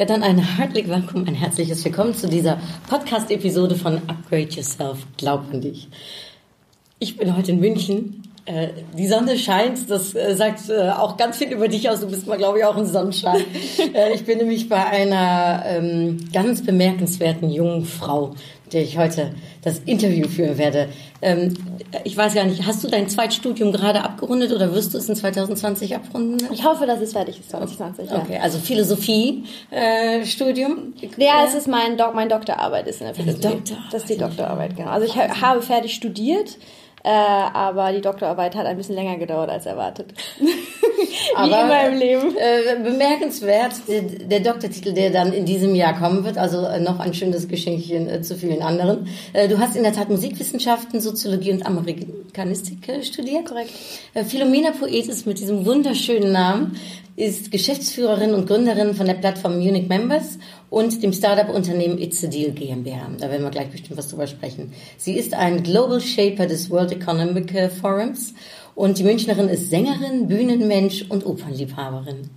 Ja, dann ein herzlich willkommen, ein herzliches Willkommen zu dieser Podcast-Episode von Upgrade Yourself. Glaub an dich. Ich bin heute in München. Äh, die Sonne scheint, das äh, sagt äh, auch ganz viel über dich aus. Du bist mal, glaube ich, auch ein Sonnenschein. Äh, ich bin nämlich bei einer ähm, ganz bemerkenswerten jungen Frau, mit der ich heute das Interview führen werde. Ähm, ich weiß gar nicht, hast du dein Zweitstudium gerade abgerundet oder wirst du es in 2020 abrunden? Ich hoffe, dass es fertig ist 2020. Okay, also Philosophie äh, Studium. Ja, ja es ist mein, Dok meine Doktorarbeit ist in der Philosophie. Doktorarbeit. Das ist die Doktorarbeit, genau. Also ich ha habe fertig studiert, äh, aber die Doktorarbeit hat ein bisschen länger gedauert als erwartet. Wie Aber, immer im Leben. Äh, bemerkenswert, der, der Doktortitel, der dann in diesem Jahr kommen wird, also äh, noch ein schönes Geschenkchen äh, zu vielen anderen. Äh, du hast in der Tat Musikwissenschaften, Soziologie und Amerikanistik äh, studiert. Korrekt. Äh, Philomena Poetis mit diesem wunderschönen Namen ist Geschäftsführerin und Gründerin von der Plattform Munich Members und dem Startup-Unternehmen It's a Deal GmbH. Da werden wir gleich bestimmt was drüber sprechen. Sie ist ein Global Shaper des World Economic Forums und die Münchnerin ist Sängerin, Bühnenmensch und Opernliebhaberin.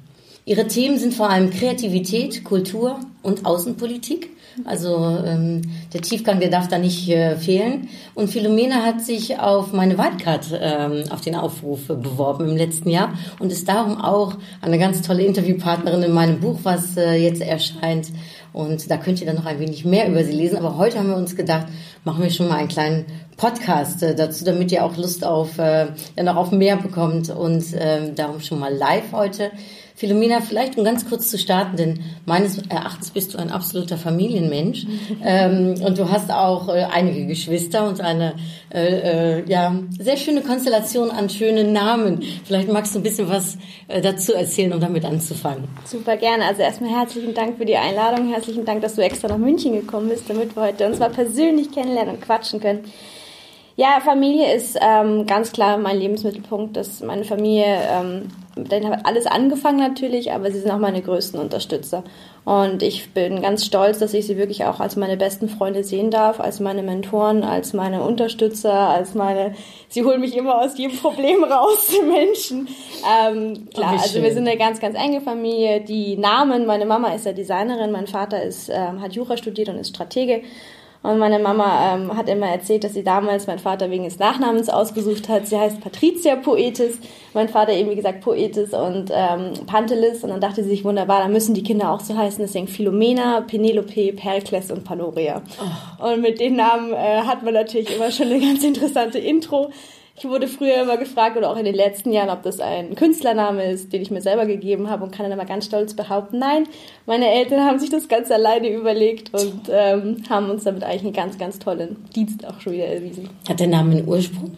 Ihre Themen sind vor allem Kreativität, Kultur und Außenpolitik. Also ähm, der Tiefgang, der darf da nicht äh, fehlen. Und Philomena hat sich auf meine Wildcard ähm, auf den Aufruf äh, beworben im letzten Jahr und ist darum auch eine ganz tolle Interviewpartnerin in meinem Buch, was äh, jetzt erscheint. Und da könnt ihr dann noch ein wenig mehr über sie lesen. Aber heute haben wir uns gedacht, machen wir schon mal einen kleinen Podcast äh, dazu, damit ihr auch Lust auf, äh, ja, noch auf mehr bekommt. Und ähm, darum schon mal live heute. Philomena, vielleicht um ganz kurz zu starten, denn meines Erachtens bist du ein absoluter Familienmensch ähm, und du hast auch äh, einige Geschwister und eine äh, äh, ja sehr schöne Konstellation an schönen Namen. Vielleicht magst du ein bisschen was äh, dazu erzählen, um damit anzufangen. Super gerne. Also erstmal herzlichen Dank für die Einladung. Herzlichen Dank, dass du extra nach München gekommen bist, damit wir heute uns mal persönlich kennenlernen und quatschen können. Ja, Familie ist ähm, ganz klar mein Lebensmittelpunkt. Dass meine Familie, ähm, dann hat alles angefangen natürlich, aber sie sind auch meine größten Unterstützer. Und ich bin ganz stolz, dass ich sie wirklich auch als meine besten Freunde sehen darf, als meine Mentoren, als meine Unterstützer, als meine, sie holen mich immer aus jedem Problem raus, die Menschen. Ähm, klar, Oh, also wir sind eine ganz, ganz enge Familie. Die Namen, meine Mama ist ja Designerin, mein Vater ist, ähm, hat Jura studiert und ist Stratege. Und meine Mama ähm, hat immer erzählt, dass sie damals meinen Vater wegen des Nachnamens ausgesucht hat. Sie heißt Patricia Poetis, mein Vater eben wie gesagt Poetis und ähm, Pantelis. Und dann dachte sie sich, wunderbar, dann müssen die Kinder auch so heißen. Deswegen Philomena, Penelope, Perkles und Panoria. Und mit den Namen äh, hat man natürlich immer schon eine ganz interessante Intro. Ich wurde früher immer gefragt oder auch in den letzten Jahren, ob das ein Künstlername ist, den ich mir selber gegeben habe und kann dann immer ganz stolz behaupten, nein, meine Eltern haben sich das ganz alleine überlegt und ähm, haben uns damit eigentlich einen ganz, ganz tollen Dienst auch schon wieder erwiesen. Hat der Name einen Ursprung?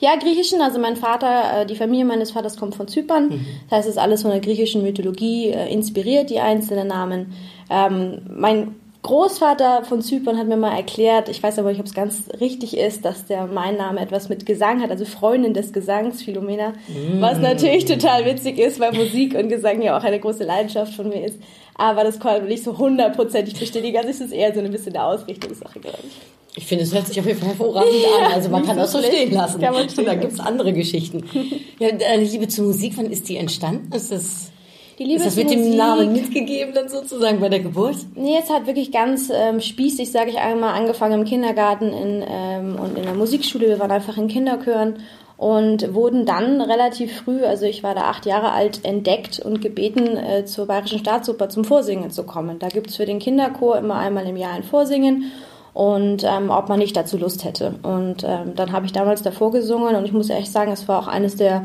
Ja, griechischen, also mein Vater, äh, die Familie meines Vaters kommt von Zypern. Das heißt, es ist alles von der griechischen Mythologie äh, inspiriert, die einzelnen Namen. Ähm, mein Großvater von Zypern hat mir mal erklärt, ich weiß aber nicht, ob es ganz richtig ist, dass der mein Name etwas mit Gesang hat, also Freundin des Gesangs, Philomena, was natürlich total witzig ist, weil Musik und Gesang ja auch eine große Leidenschaft von mir ist. Aber das konnte man nicht so hundertprozentig bestätigen, also es ist eher so ein bisschen eine Ausrichtungssache, glaube ich. Ich finde, es hört sich auf jeden Fall hervorragend an. Also man kann das so stehen lassen. Kann man stehen da gibt es andere Geschichten. Ja, deine Liebe zur Musik, wann ist die entstanden? Ist das, Die Liebe ist das mit dem Namen mitgegeben dann sozusagen bei der Geburt? Nee, es hat wirklich ganz ähm, spießig, sage ich einmal, angefangen im Kindergarten in, ähm, und in der Musikschule. Wir waren einfach in Kinderchören und wurden dann relativ früh, also ich war da acht Jahre alt, entdeckt und gebeten, äh, zur Bayerischen Staatsoper zum Vorsingen zu kommen. Da gibt's für den Kinderchor immer einmal im Jahr ein Vorsingen und ähm, ob man nicht dazu Lust hätte. Und ähm, dann habe ich damals davor gesungen und ich muss echt sagen, es war auch eines der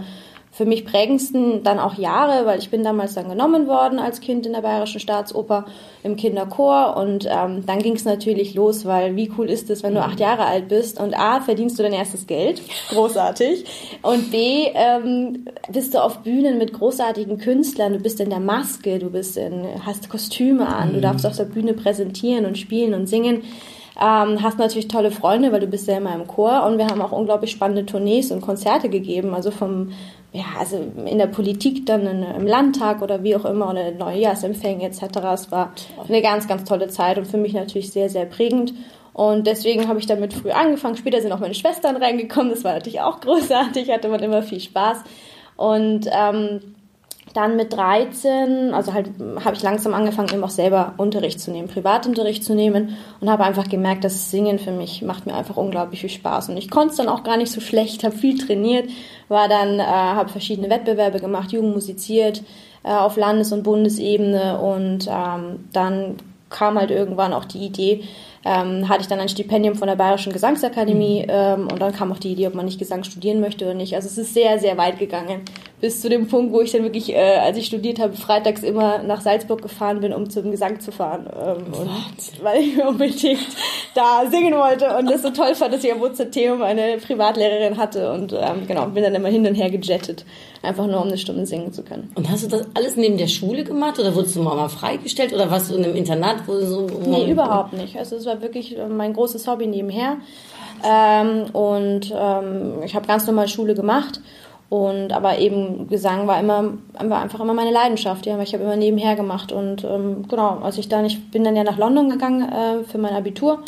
für mich prägendsten dann auch Jahre, weil ich bin damals dann genommen worden als Kind in der Bayerischen Staatsoper im Kinderchor. Und ähm, dann ging es natürlich los, weil wie cool ist es, wenn du acht Jahre alt bist und A, verdienst du dein erstes Geld, großartig, und B, ähm, bist du auf Bühnen mit großartigen Künstlern, du bist in der Maske, du bist in, hast Kostüme an, du darfst auf der Bühne präsentieren und spielen und singen. Ähm, hast natürlich tolle Freunde, weil du bist ja immer im Chor. Und wir haben auch unglaublich spannende Tournees und Konzerte gegeben, also vom ja, also in der Politik dann in, im Landtag oder wie auch immer oder Neujahrsempfänge etc. Es war eine ganz, ganz tolle Zeit und für mich natürlich sehr, sehr prägend. Und deswegen habe ich damit früh angefangen. Später sind auch meine Schwestern reingekommen. Das war natürlich auch großartig, hatte man immer viel Spaß. Und ähm, dann mit 13, also halt habe ich langsam angefangen, eben auch selber Unterricht zu nehmen, Privatunterricht zu nehmen und habe einfach gemerkt, dass Singen für mich macht mir einfach unglaublich viel Spaß und ich konnte es dann auch gar nicht so schlecht, habe viel trainiert, war dann, äh, habe verschiedene Wettbewerbe gemacht, Jugend musiziert äh, auf Landes- und Bundesebene und ähm, dann kam halt irgendwann auch die Idee, ähm, hatte ich dann ein Stipendium von der Bayerischen Gesangsakademie mhm. ähm, und dann kam auch die Idee, ob man nicht Gesang studieren möchte oder nicht. Also es ist sehr, sehr weit gegangen. Bis zu dem Punkt, wo ich dann wirklich, äh, als ich studiert habe, freitags immer nach Salzburg gefahren bin, um zum Gesang zu fahren. Ähm, und weil ich unbedingt da singen wollte und das so toll fand, dass ich am Wurzeltheum eine Privatlehrerin hatte und ähm, genau, bin dann immer hin und her gejettet, einfach nur um eine Stunde singen zu können. Und hast du das alles neben der Schule gemacht oder wurdest du mal, mal freigestellt oder warst du in einem Internat? Wo so, wo Nee, überhaupt nicht. Also es war wirklich äh, mein großes Hobby nebenher. Ähm, und ähm, ich habe ganz normal Schule gemacht. Und aber eben Gesang war immer war einfach immer meine Leidenschaft, ja. Ich habe immer nebenher gemacht und ähm, genau, als ich dann ich bin dann ja nach London gegangen äh, für mein Abitur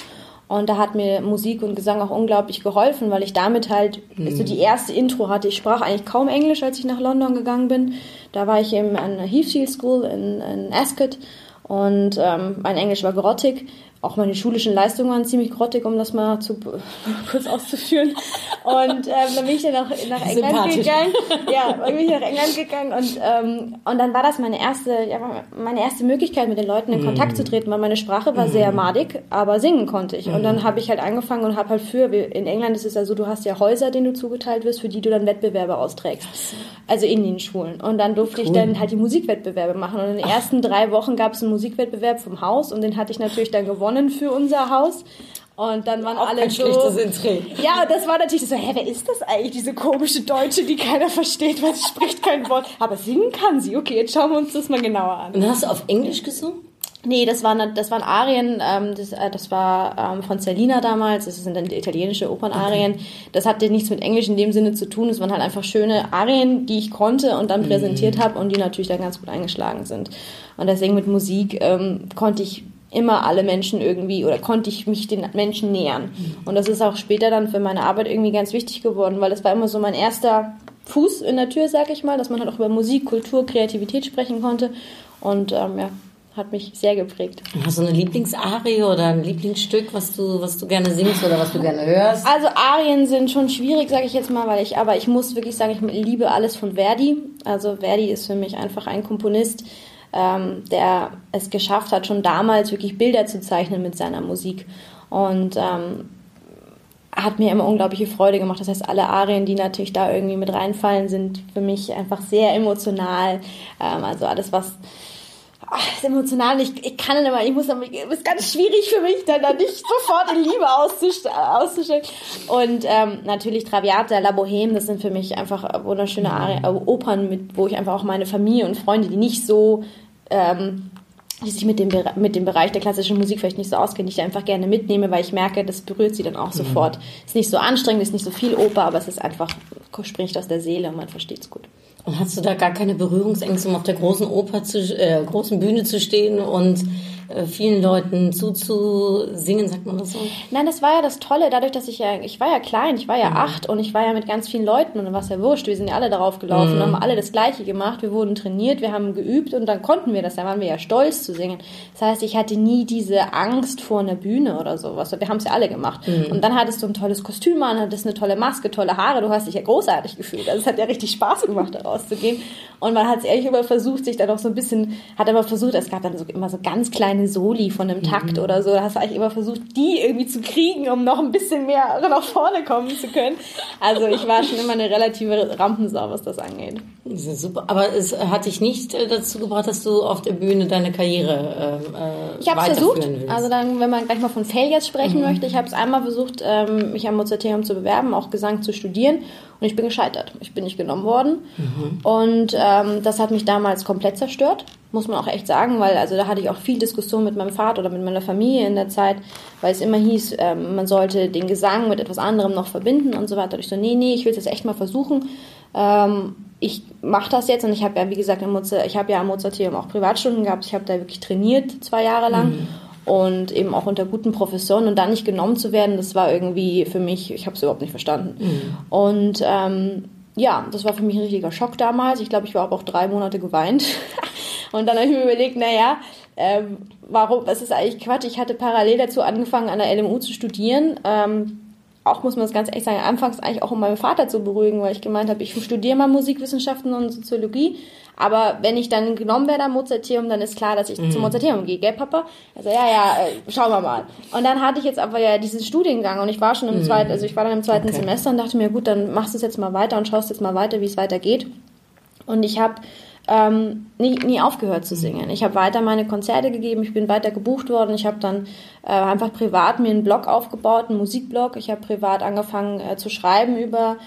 und da hat mir Musik und Gesang auch unglaublich geholfen, weil ich damit halt mhm. so die erste Intro hatte. Ich sprach eigentlich kaum Englisch, als ich nach London gegangen bin. Da war ich eben an der Heathfield School in, in Ascot und ähm, mein Englisch war grottig auch meine schulischen Leistungen waren ziemlich grottig, um das mal zu, kurz auszuführen. Und ähm, dann bin ich dann nach, nach England gegangen. Ja, dann bin ich nach England gegangen und, ähm, und dann war das meine erste, ja, meine erste Möglichkeit, mit den Leuten in Kontakt zu treten, weil meine Sprache war sehr madig, aber singen konnte ich. Und dann habe ich halt angefangen und habe halt für, in England ist es ja so, du hast ja Häuser, denen du zugeteilt wirst, für die du dann Wettbewerbe austrägst. Also in den Schulen. Und dann durfte cool. ich dann halt die Musikwettbewerbe machen. Und in den ersten drei Wochen gab es einen Musikwettbewerb vom Haus und den hatte ich natürlich dann gewonnen für unser Haus. Und dann waren Auch alle so. Ja, das war natürlich so, hä, wer ist das eigentlich, diese komische Deutsche, die keiner versteht, weil sie spricht kein Wort. Aber singen kann sie. Okay, jetzt schauen wir uns das mal genauer an. Und hast du auf Englisch gesungen? Nee, das waren, das waren Arien, ähm, das, äh, das war ähm, von Cellina damals, das sind dann italienische Opernarien. Okay. Das hatte nichts mit Englisch in dem Sinne zu tun, es waren halt einfach schöne Arien, die ich konnte und dann präsentiert mhm. habe und die natürlich dann ganz gut eingeschlagen sind. Und deswegen mit Musik ähm, konnte ich immer alle Menschen irgendwie oder konnte ich mich den Menschen nähern. Und das ist auch später dann für meine Arbeit irgendwie ganz wichtig geworden, weil das war immer so mein erster Fuß in der Tür, sag ich mal, dass man halt auch über Musik, Kultur, Kreativität sprechen konnte. Und ähm, ja, hat mich sehr geprägt. Hast du eine Lieblingsarie oder ein Lieblingsstück, was du, was du gerne singst oder was du gerne hörst? Also Arien sind schon schwierig, sage ich jetzt mal, weil ich, aber ich muss wirklich sagen, ich liebe alles von Verdi. Also Verdi ist für mich einfach ein Komponist, ähm, der es geschafft hat, schon damals wirklich Bilder zu zeichnen mit seiner Musik. Und ähm, hat mir immer unglaubliche Freude gemacht. Das heißt, alle Arien, die natürlich da irgendwie mit reinfallen, sind für mich einfach sehr emotional. Ähm, also alles, was ach, ist emotional. Ich, ich kann immer, ich muss, es ist ganz schwierig für mich, dann, dann nicht sofort in Liebe auszustellen. Und ähm, natürlich Traviata, La Boheme, das sind für mich einfach wunderschöne Arien, äh, Opern, mit, wo ich einfach auch meine Familie und Freunde, die nicht so ähm, die sich mit dem, mit dem Bereich der klassischen Musik vielleicht nicht so auskennen, die ich einfach gerne mitnehme, weil ich merke, das berührt sie dann auch mhm. sofort. Ist nicht so anstrengend, ist nicht so viel Oper, aber es ist einfach, spricht aus der Seele und man versteht es gut. Und hast du da gar keine Berührungsängste, um auf der großen Oper zu, äh, großen Bühne zu stehen und vielen Leuten zuzusingen, sagt man das so? Nein, das war ja das Tolle, dadurch, dass ich ja, ich war ja klein, ich war ja mhm. acht und ich war ja mit ganz vielen Leuten und dann war es ja wurscht, wir sind ja alle darauf gelaufen, mhm. haben alle das Gleiche gemacht, wir wurden trainiert, wir haben geübt und dann konnten wir das, da waren wir ja stolz zu singen. Das heißt, ich hatte nie diese Angst vor einer Bühne oder sowas, wir haben es ja alle gemacht. Mhm. Und dann hattest du ein tolles Kostüm an, hattest eine tolle Maske, tolle Haare, du hast dich ja großartig gefühlt, also es hat ja richtig Spaß gemacht, da rauszugehen. Und man hat es ehrlich immer versucht, sich dann auch so ein bisschen, hat aber versucht, es gab dann so, immer so ganz kleine kleine Soli von einem Takt oder so. Da hast du eigentlich immer versucht, die irgendwie zu kriegen, um noch ein bisschen mehr nach vorne kommen zu können. Also ich war schon immer eine relative Rampensau, was das angeht. Das ist super. Aber es hat dich nicht äh, dazu gebracht, dass du auf der Bühne deine Karriere äh, Ich habe es versucht, willst. also dann, wenn man gleich mal von Failures sprechen möchte, ich habe es einmal versucht, ähm, mich am Mozarteum zu bewerben, auch Gesang zu studieren und ich bin gescheitert. Ich bin nicht genommen worden und ähm, das hat mich damals komplett zerstört, muss man auch echt sagen, weil also da hatte ich auch viel Diskussion mit meinem Vater oder mit meiner Familie in der Zeit, weil es immer hieß, ähm, man sollte den Gesang mit etwas anderem noch verbinden und so weiter. Und ich so, nee, nee, ich will es jetzt echt mal versuchen. Ähm, ich mache das jetzt und ich habe ja, wie gesagt, im Mozart, ich habe ja am Mozarteum auch Privatstunden gehabt. Ich habe da wirklich trainiert zwei Jahre lang und eben auch unter guten Professoren und dann nicht genommen zu werden, das war irgendwie für mich, ich habe es überhaupt nicht verstanden. Und ähm, ja, das war für mich ein richtiger Schock damals. Ich glaube, ich war auch drei Monate geweint. und dann habe ich mir überlegt, naja, ähm, warum, das ist eigentlich Quatsch. Ich hatte parallel dazu angefangen, an der LMU zu studieren. Ähm, auch muss man das ganz ehrlich sagen, anfangs eigentlich auch um meinen Vater zu beruhigen, weil ich gemeint habe, ich studiere mal Musikwissenschaften und Soziologie, aber wenn ich dann genommen werde am Mozarteum, dann ist klar, dass ich zum Mozarteum gehe, gell, Papa? Also ja, ja, äh, schauen wir mal. Und dann hatte ich jetzt aber ja diesen Studiengang und ich war schon im zweiten, also ich war dann im zweiten Okay. Semester und dachte mir, gut, dann machst du es jetzt mal weiter und schaust jetzt mal weiter, wie es weitergeht. Und ich habe ähm, nie, nie aufgehört zu singen. Ich habe weiter meine Konzerte gegeben, ich bin weiter gebucht worden. Ich habe dann äh, einfach privat mir einen Blog aufgebaut, einen Musikblog. Ich habe privat angefangen äh, zu schreiben über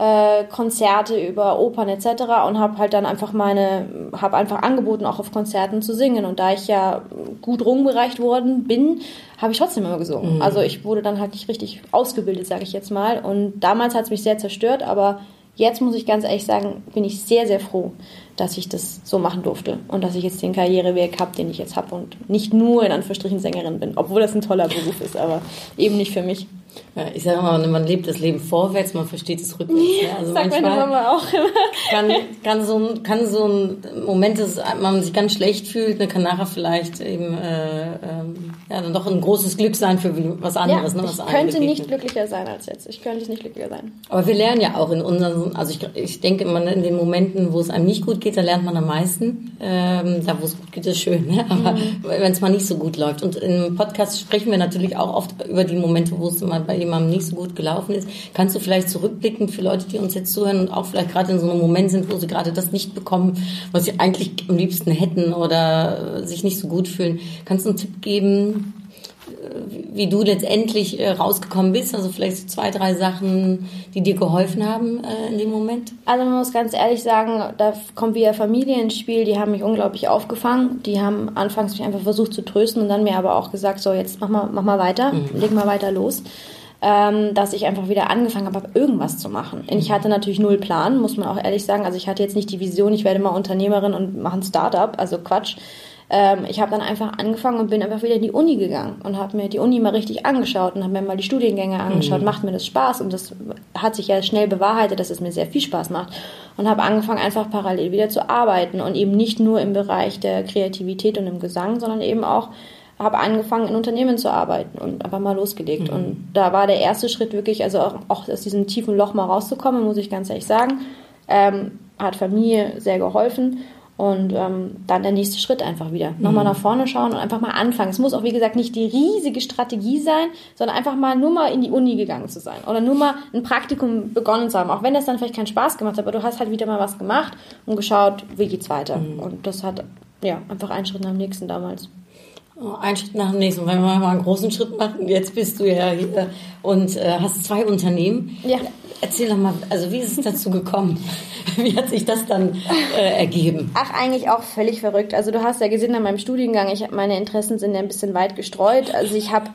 äh, Konzerte, über Opern etc. und habe halt dann einfach meine, habe einfach angeboten, auch auf Konzerten zu singen. Und da ich ja gut rumgereicht worden bin, habe ich trotzdem immer gesungen. Also ich wurde dann halt nicht richtig ausgebildet, sage ich jetzt mal. Und damals hat es mich sehr zerstört, aber jetzt muss ich ganz ehrlich sagen, bin ich sehr, sehr froh, dass ich das so machen durfte und dass ich jetzt den Karriereweg habe, den ich jetzt habe und nicht nur in Anführungsstrichen Sängerin bin, obwohl das ein toller Beruf ist, aber eben nicht für mich. Ja, ich sage immer, man lebt das Leben vorwärts, man versteht es rückwärts. ne? Also Sagt meine Mama auch immer. kann, kann, so ein, kann so ein Moment, dass man sich ganz schlecht fühlt, ne, kann nachher vielleicht eben äh, ähm, ja, dann doch ein großes Glück sein für was anderes. ne, was ich könnte begegnet. nicht glücklicher sein als jetzt. Ich könnte nicht glücklicher sein. Aber wir lernen ja auch in unseren, also ich, ich denke immer in den Momenten, wo es einem nicht gut geht, da lernt man am meisten. Ähm, da, wo es gut geht, ist schön, ne? aber wenn es mal nicht so gut läuft. Und im Podcast sprechen wir natürlich auch oft über die Momente, wo es mal bei jemandem nicht so gut gelaufen ist. Kannst du vielleicht zurückblicken für Leute, die uns jetzt zuhören und auch vielleicht gerade in so einem Moment sind, wo sie gerade das nicht bekommen, was sie eigentlich am liebsten hätten oder sich nicht so gut fühlen. Kannst du einen Tipp geben, wie du letztendlich äh, rausgekommen bist? Also vielleicht so zwei, drei Sachen, die dir geholfen haben äh, in dem Moment? Also man muss ganz ehrlich sagen, da kommt wieder Familie ins Spiel, die haben mich unglaublich aufgefangen. Die haben anfangs mich einfach versucht zu trösten und dann mir aber auch gesagt, so jetzt mach mal, mach mal weiter, leg mal weiter los. Ähm, dass ich einfach wieder angefangen habe, irgendwas zu machen. Und ich hatte natürlich null Plan, muss man auch ehrlich sagen. Also ich hatte jetzt nicht die Vision, ich werde mal Unternehmerin und mache ein Startup, also Quatsch. Ähm, ich habe dann einfach angefangen und bin einfach wieder in die Uni gegangen und habe mir die Uni mal richtig angeschaut und habe mir mal die Studiengänge angeschaut. Macht mir das Spaß? Und das hat sich ja schnell bewahrheitet, dass es mir sehr viel Spaß macht. Und habe angefangen, einfach parallel wieder zu arbeiten und eben nicht nur im Bereich der Kreativität und im Gesang, sondern eben auch habe angefangen, in Unternehmen zu arbeiten und einfach mal losgelegt. Und da war der erste Schritt wirklich, also auch, auch aus diesem tiefen Loch mal rauszukommen, muss ich ganz ehrlich sagen. Ähm, hat Familie sehr geholfen. Und ähm, dann der nächste Schritt einfach wieder. Nochmal nach vorne schauen und einfach mal anfangen. Es muss auch, wie gesagt, nicht die riesige Strategie sein, sondern einfach mal nur mal in die Uni gegangen zu sein. Oder nur mal ein Praktikum begonnen zu haben. Auch wenn das dann vielleicht keinen Spaß gemacht hat, aber du hast halt wieder mal was gemacht und geschaut, wie geht's weiter. Und das hat, ja, einfach einen Schritt nach dem nächsten damals. Oh, Ein Schritt nach dem nächsten. Wenn wir mal einen großen Schritt machen, jetzt bist du ja hier und äh, hast zwei Unternehmen. Ja. Erzähl doch mal, also wie ist es dazu gekommen? Wie hat sich das dann äh, ergeben? Ach, eigentlich auch völlig verrückt. Also du hast ja gesehen an meinem Studiengang, ich hab, meine Interessen sind ja ein bisschen weit gestreut. Also ich habe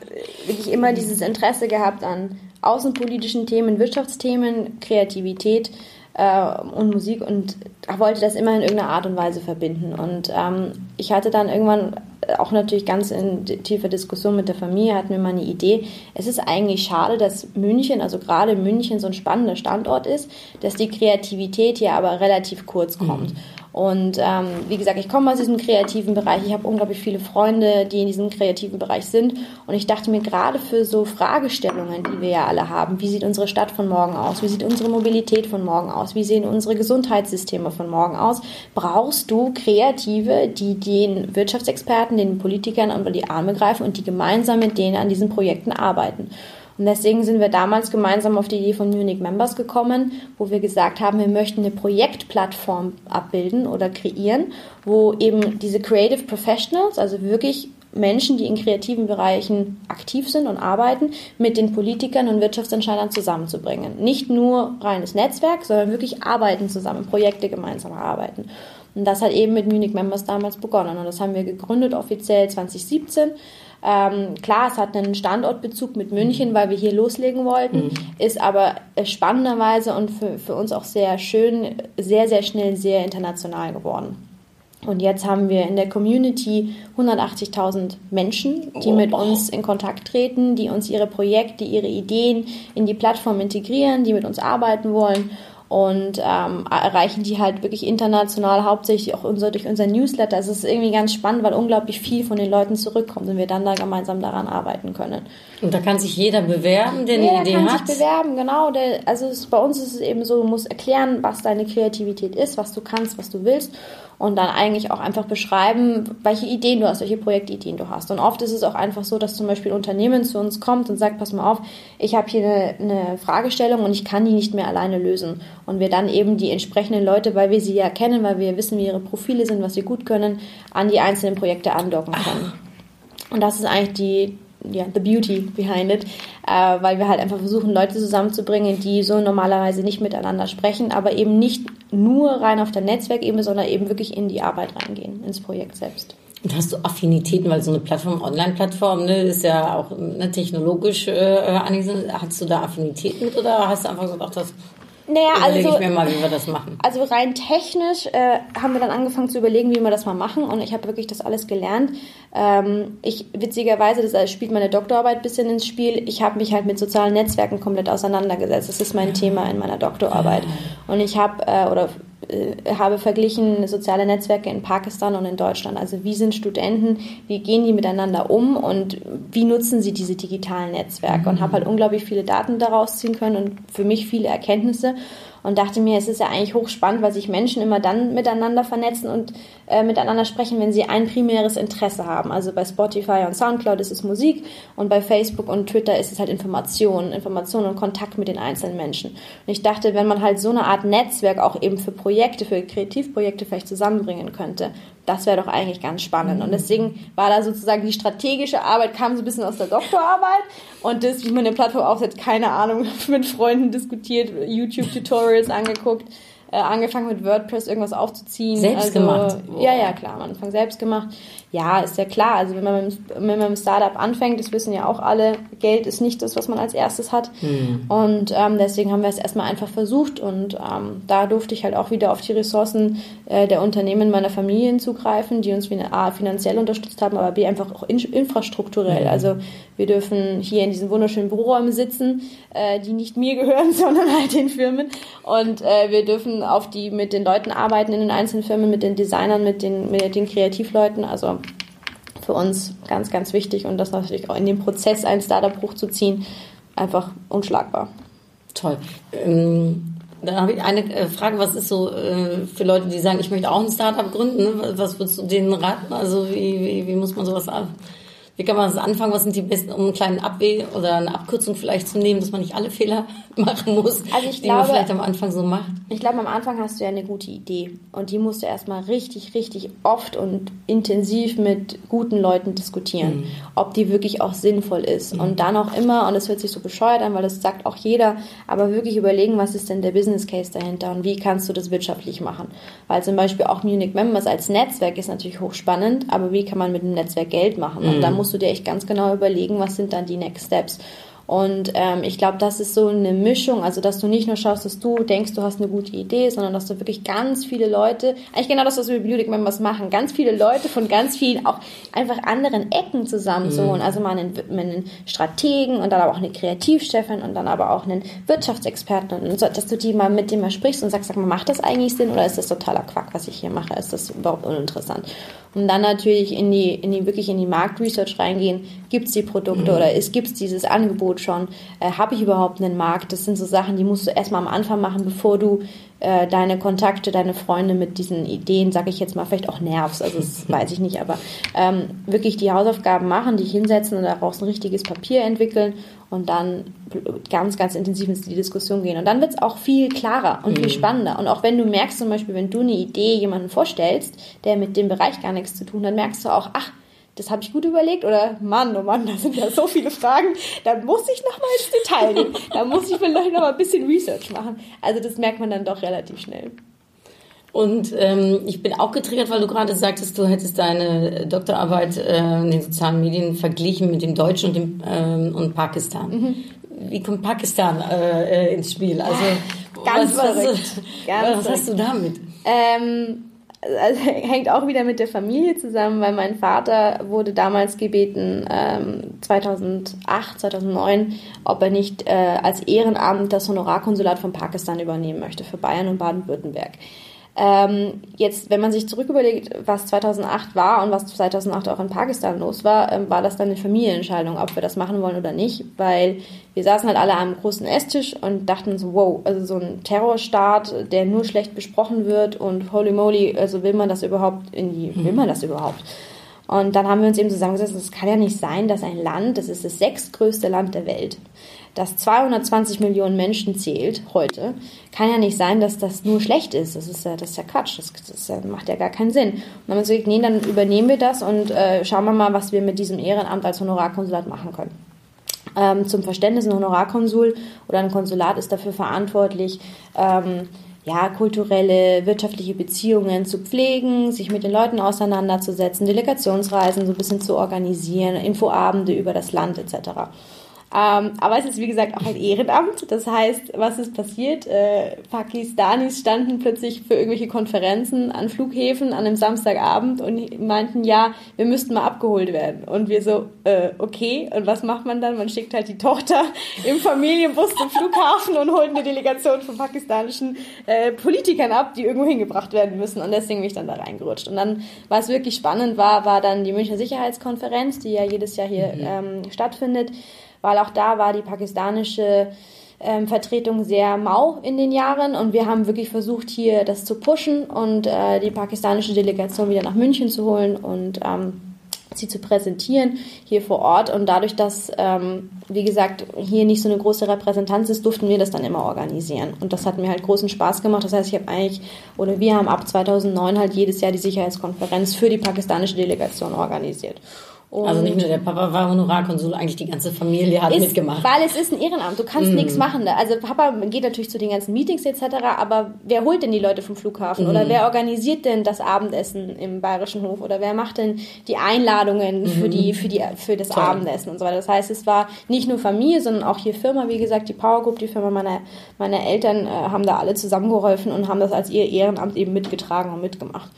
wirklich immer dieses Interesse gehabt an außenpolitischen Themen, Wirtschaftsthemen, Kreativität äh, und Musik und wollte das immer in irgendeiner Art und Weise verbinden. Und ähm, ich hatte dann irgendwann auch natürlich ganz in tiefer Diskussion mit der Familie, hatten wir mal eine Idee. Es ist eigentlich schade, dass München, also gerade München, so ein spannender Standort ist, dass die Kreativität hier aber relativ kurz kommt. Und ähm, wie gesagt, ich komme aus diesem kreativen Bereich. Ich habe unglaublich viele Freunde, die in diesem kreativen Bereich sind. Und ich dachte mir gerade für so Fragestellungen, die wir ja alle haben, wie sieht unsere Stadt von morgen aus? Wie sieht unsere Mobilität von morgen aus? Wie sehen unsere Gesundheitssysteme von morgen aus? Brauchst du Kreative, die den Wirtschaftsexperten, den Politikern unter die Arme greifen und die gemeinsam mit denen an diesen Projekten arbeiten? Und deswegen sind wir damals gemeinsam auf die Idee von Munich Members gekommen, wo wir gesagt haben, wir möchten eine Projektplattform abbilden oder kreieren, wo eben diese Creative Professionals, also wirklich Menschen, die in kreativen Bereichen aktiv sind und arbeiten, mit den Politikern und Wirtschaftsentscheidern zusammenzubringen. Nicht nur reines Netzwerk, sondern wirklich arbeiten zusammen, Projekte gemeinsam arbeiten. Und das hat eben mit Munich Members damals begonnen. Und das haben wir gegründet offiziell 2017 ähm, klar, es hat einen Standortbezug mit München, weil wir hier loslegen wollten, mhm. ist aber spannenderweise und für, für uns auch sehr schön, sehr, sehr schnell sehr international geworden. Und jetzt haben wir in der Community 180.000 Menschen, die mit uns in Kontakt treten, die uns ihre Projekte, ihre Ideen in die Plattform integrieren, die mit uns arbeiten wollen und ähm, erreichen die halt wirklich international, hauptsächlich auch unser, durch unser Newsletter. Es ist irgendwie ganz spannend, weil unglaublich viel von den Leuten zurückkommt und wir dann da gemeinsam daran arbeiten können. Und da kann sich jeder bewerben, der eine Idee kann hat? sich bewerben, genau. Der, also es, bei uns ist es eben so, du musst erklären, was deine Kreativität ist, was du kannst, was du willst und dann eigentlich auch einfach beschreiben, welche Ideen du hast, welche Projektideen du hast. Und oft ist es auch einfach so, dass zum Beispiel ein Unternehmen zu uns kommt und sagt, pass mal auf, ich habe hier eine, eine Fragestellung und ich kann die nicht mehr alleine lösen. Und wir dann eben die entsprechenden Leute, weil wir sie ja kennen, weil wir wissen, wie ihre Profile sind, was sie gut können, an die einzelnen Projekte andocken können. Und das ist eigentlich die, ja, the beauty behind it, äh, weil wir halt einfach versuchen, Leute zusammenzubringen, die so normalerweise nicht miteinander sprechen, aber eben nicht nur rein auf der Netzwerkebene, sondern eben wirklich in die Arbeit reingehen, ins Projekt selbst. Und hast du Affinitäten, weil so eine Plattform, Online-Plattform, ne, ist ja auch ne, technologisch äh. Hast du da Affinitäten mit oder hast du einfach gesagt, das Naja, überlege also, ich mir mal, wie wir das machen? also rein technisch äh, haben wir dann angefangen zu überlegen, wie wir das mal machen und ich habe wirklich das alles gelernt. Ähm, ich witzigerweise, das spielt meine Doktorarbeit ein bisschen ins Spiel. Ich habe mich halt mit sozialen Netzwerken komplett auseinandergesetzt. Das ist mein Thema in meiner Doktorarbeit und ich habe äh, oder äh, habe verglichen soziale Netzwerke in Pakistan und in Deutschland. Also wie sind Studenten, wie gehen die miteinander um und wie nutzen sie diese digitalen Netzwerke? Und habe halt unglaublich viele Daten daraus ziehen können und für mich viele Erkenntnisse und dachte mir, es ist ja eigentlich hochspannend, weil sich Menschen immer dann miteinander vernetzen und äh, miteinander sprechen, wenn sie ein primäres Interesse haben. Also bei Spotify und Soundcloud ist es Musik und bei Facebook und Twitter ist es halt Information, Information und Kontakt mit den einzelnen Menschen. Und ich dachte, wenn man halt so eine Art Netzwerk auch eben für Projekte, für Kreativprojekte vielleicht zusammenbringen könnte, das wäre doch eigentlich ganz spannend. Und deswegen war da sozusagen die strategische Arbeit, kam so ein bisschen aus der Doktorarbeit. Und das, wie man eine Plattform aufsetzt, keine Ahnung, mit Freunden diskutiert, YouTube-Tutorials angeguckt, äh, angefangen mit WordPress irgendwas aufzuziehen. Selbst also, gemacht? Ja, ja, klar, am Anfang selbst gemacht. Ja, ist ja klar. Also wenn man mit, wenn man mit Startup anfängt, das wissen ja auch alle, Geld ist nicht das, was man als erstes hat. Und ähm, deswegen haben wir es erstmal einfach versucht und ähm, da durfte ich halt auch wieder auf die Ressourcen äh, der Unternehmen meiner Familien zugreifen, die uns A finanziell unterstützt haben, aber B einfach auch in, infrastrukturell. Also wir dürfen hier in diesen wunderschönen Büroräumen sitzen, äh, die nicht mir gehören, sondern halt den Firmen. Und äh, wir dürfen auf die mit den Leuten arbeiten in den einzelnen Firmen, mit den Designern, mit den, mit den Kreativleuten. Also für uns ganz, ganz wichtig und das natürlich auch in dem Prozess ein Startup hochzuziehen, einfach unschlagbar. Toll. Ähm, dann habe ich eine äh, Frage, was ist so äh, für Leute, die sagen, ich möchte auch ein Startup gründen, ne? was würdest du denen raten? Also wie, wie, wie muss man sowas? Wie kann man das anfangen? Was sind die besten, um einen kleinen Abweg oder eine Abkürzung vielleicht zu nehmen, dass man nicht alle Fehler machen muss, Also ich die man glaube- vielleicht am Anfang so macht? Ich glaube, am Anfang hast du ja eine gute Idee und die musst du erstmal richtig, richtig oft und intensiv mit guten Leuten diskutieren, ob die wirklich auch sinnvoll ist. Und dann auch immer, und das hört sich so bescheuert an, weil das sagt auch jeder, aber wirklich überlegen, was ist denn der Business Case dahinter und wie kannst du das wirtschaftlich machen. Weil zum Beispiel auch Munich Members als Netzwerk ist natürlich hochspannend, aber wie kann man mit einem Netzwerk Geld machen? Und da musst du dir echt ganz genau überlegen, was sind dann die Next Steps. Und ähm, ich glaube, das ist so eine Mischung, also dass du nicht nur schaust, dass du denkst, du hast eine gute Idee, sondern dass du wirklich ganz viele Leute, eigentlich genau das, was wir Beauty Members machen, ganz viele Leute von ganz vielen auch einfach anderen Ecken zusammen so und also mal einen, einen Strategen und dann aber auch eine Kreativchefin und dann aber auch einen Wirtschaftsexperten und so, dass du die mal mit dem mal sprichst und sagst, sag mal, macht das eigentlich Sinn oder ist das totaler Quack, was ich hier mache? Ist das überhaupt uninteressant? Und dann natürlich in die, in die wirklich in die Marktresearch reingehen, gibt es die Produkte oder gibt es dieses Angebot schon? Äh, Habe ich überhaupt einen Markt? Das sind so Sachen, die musst du erstmal am Anfang machen, bevor du äh, deine Kontakte, deine Freunde mit diesen Ideen, sage ich jetzt mal, vielleicht auch nervst, also das weiß ich nicht, aber ähm, wirklich die Hausaufgaben machen, dich hinsetzen und daraus ein richtiges Papier entwickeln und dann ganz, ganz intensiv in die Diskussion gehen. Und dann wird es auch viel klarer und viel spannender. Und auch wenn du merkst, zum Beispiel, wenn du eine Idee jemanden vorstellst, der mit dem Bereich gar nichts zu tun hat, merkst du auch, ach, das habe ich gut überlegt oder Mann, oh Mann, da sind ja so viele Fragen, da muss ich noch mal ins Detail gehen, da muss ich vielleicht noch mal ein bisschen Research machen. Also das merkt man dann doch relativ schnell. Und ähm, ich bin auch getriggert, weil du gerade sagtest, du hättest deine Doktorarbeit äh, in den sozialen Medien verglichen mit dem Deutschen und, dem, ähm, und Pakistan. Wie kommt Pakistan äh, äh, ins Spiel? Also Ganz was, verrückt. Was, Ganz was hast du damit? Ähm, also hängt auch wieder mit der Familie zusammen, weil mein Vater wurde damals gebeten, ähm, 2008, 2009, ob er nicht äh, als Ehrenamt das Honorarkonsulat von Pakistan übernehmen möchte für Bayern und Baden-Württemberg. Ähm, jetzt, wenn man sich zurück überlegt, was 2008 war und was 2008 auch in Pakistan los war, ähm, war das dann eine Familienentscheidung, ob wir das machen wollen oder nicht, weil wir saßen halt alle am großen Esstisch und dachten so, wow, also so ein Terrorstaat, der nur schlecht besprochen wird und holy moly, also will man das überhaupt in die, will man das überhaupt? Und dann haben wir uns eben zusammengesetzt, es kann ja nicht sein, dass ein Land, das ist das sechstgrößte Land der Welt, das 220 Millionen Menschen zählt heute, kann ja nicht sein, dass das nur schlecht ist. Das ist ja, das ist ja Quatsch. Das, das macht ja gar keinen Sinn. Und dann haben wir gesagt, nee, dann übernehmen wir das und äh, schauen wir mal, was wir mit diesem Ehrenamt als Honorarkonsulat machen können. Ähm, zum Verständnis, ein Honorarkonsul oder ein Konsulat ist dafür verantwortlich, ähm, ja, kulturelle, wirtschaftliche Beziehungen zu pflegen, sich mit den Leuten auseinanderzusetzen, Delegationsreisen so ein bisschen zu organisieren, Infoabende über das Land etc. Ähm, aber es ist wie gesagt auch ein Ehrenamt. Das heißt, was ist passiert? Äh, Pakistanis standen plötzlich für irgendwelche Konferenzen an Flughäfen an einem Samstagabend und meinten, ja, wir müssten mal abgeholt werden. Und wir so, äh, okay. Und was macht man dann? Man schickt halt die Tochter im Familienbus zum Flughafen und holt eine Delegation von pakistanischen äh, Politikern ab, die irgendwo hingebracht werden müssen. Und deswegen bin ich dann da reingerutscht. Und dann, was wirklich spannend war, war dann die Münchner Sicherheitskonferenz, die ja jedes Jahr hier ähm, stattfindet weil auch da war die pakistanische ähm, Vertretung sehr mau in den Jahren und wir haben wirklich versucht, hier das zu pushen und äh, die pakistanische Delegation wieder nach München zu holen und ähm, sie zu präsentieren hier vor Ort. Und dadurch, dass, ähm, wie gesagt, hier nicht so eine große Repräsentanz ist, durften wir das dann immer organisieren. Und das hat mir halt großen Spaß gemacht. Das heißt, ich habe eigentlich, oder wir haben ab 2009 halt jedes Jahr die Sicherheitskonferenz für die pakistanische Delegation organisiert. Und Also nicht nur der Papa war Honorarkonsul, eigentlich die ganze Familie hat ist, mitgemacht. Weil es ist ein Ehrenamt, du kannst nichts machen. da. Also Papa geht natürlich zu den ganzen Meetings etc., aber wer holt denn die Leute vom Flughafen? Oder wer organisiert denn das Abendessen im Bayerischen Hof? Oder wer macht denn die Einladungen für, die, für, die, für das Abendessen und so weiter? Das heißt, es war nicht nur Familie, sondern auch hier Firma, wie gesagt, die Power Group, die Firma meiner, meiner Eltern äh, haben da alle zusammengeholfen und haben das als ihr Ehrenamt eben mitgetragen und mitgemacht.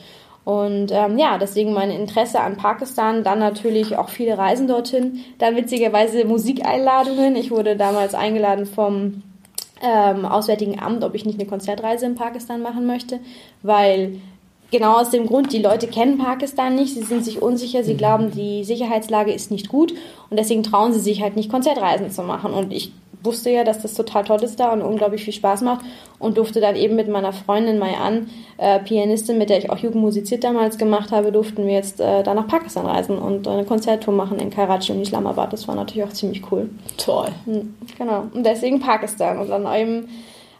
Und ähm, ja, deswegen mein Interesse an Pakistan, dann natürlich auch viele Reisen dorthin, dann witzigerweise Musikeinladungen. Ich wurde damals eingeladen vom ähm, Auswärtigen Amt, ob ich nicht eine Konzertreise in Pakistan machen möchte, weil genau aus dem Grund, die Leute kennen Pakistan nicht, sie sind sich unsicher, sie glauben, die Sicherheitslage ist nicht gut und deswegen trauen sie sich halt nicht Konzertreisen zu machen. Und ich wusste ja, dass das total toll ist da und unglaublich viel Spaß macht und durfte dann eben mit meiner Freundin Mai An, äh, Pianistin, mit der ich auch Jugend musiziert damals gemacht habe, durften wir jetzt äh, da nach Pakistan reisen und eine Konzerttour machen in Karachi und Islamabad. Das war natürlich auch ziemlich cool. Toll. Hm, Genau. Und deswegen Pakistan. Und dann eben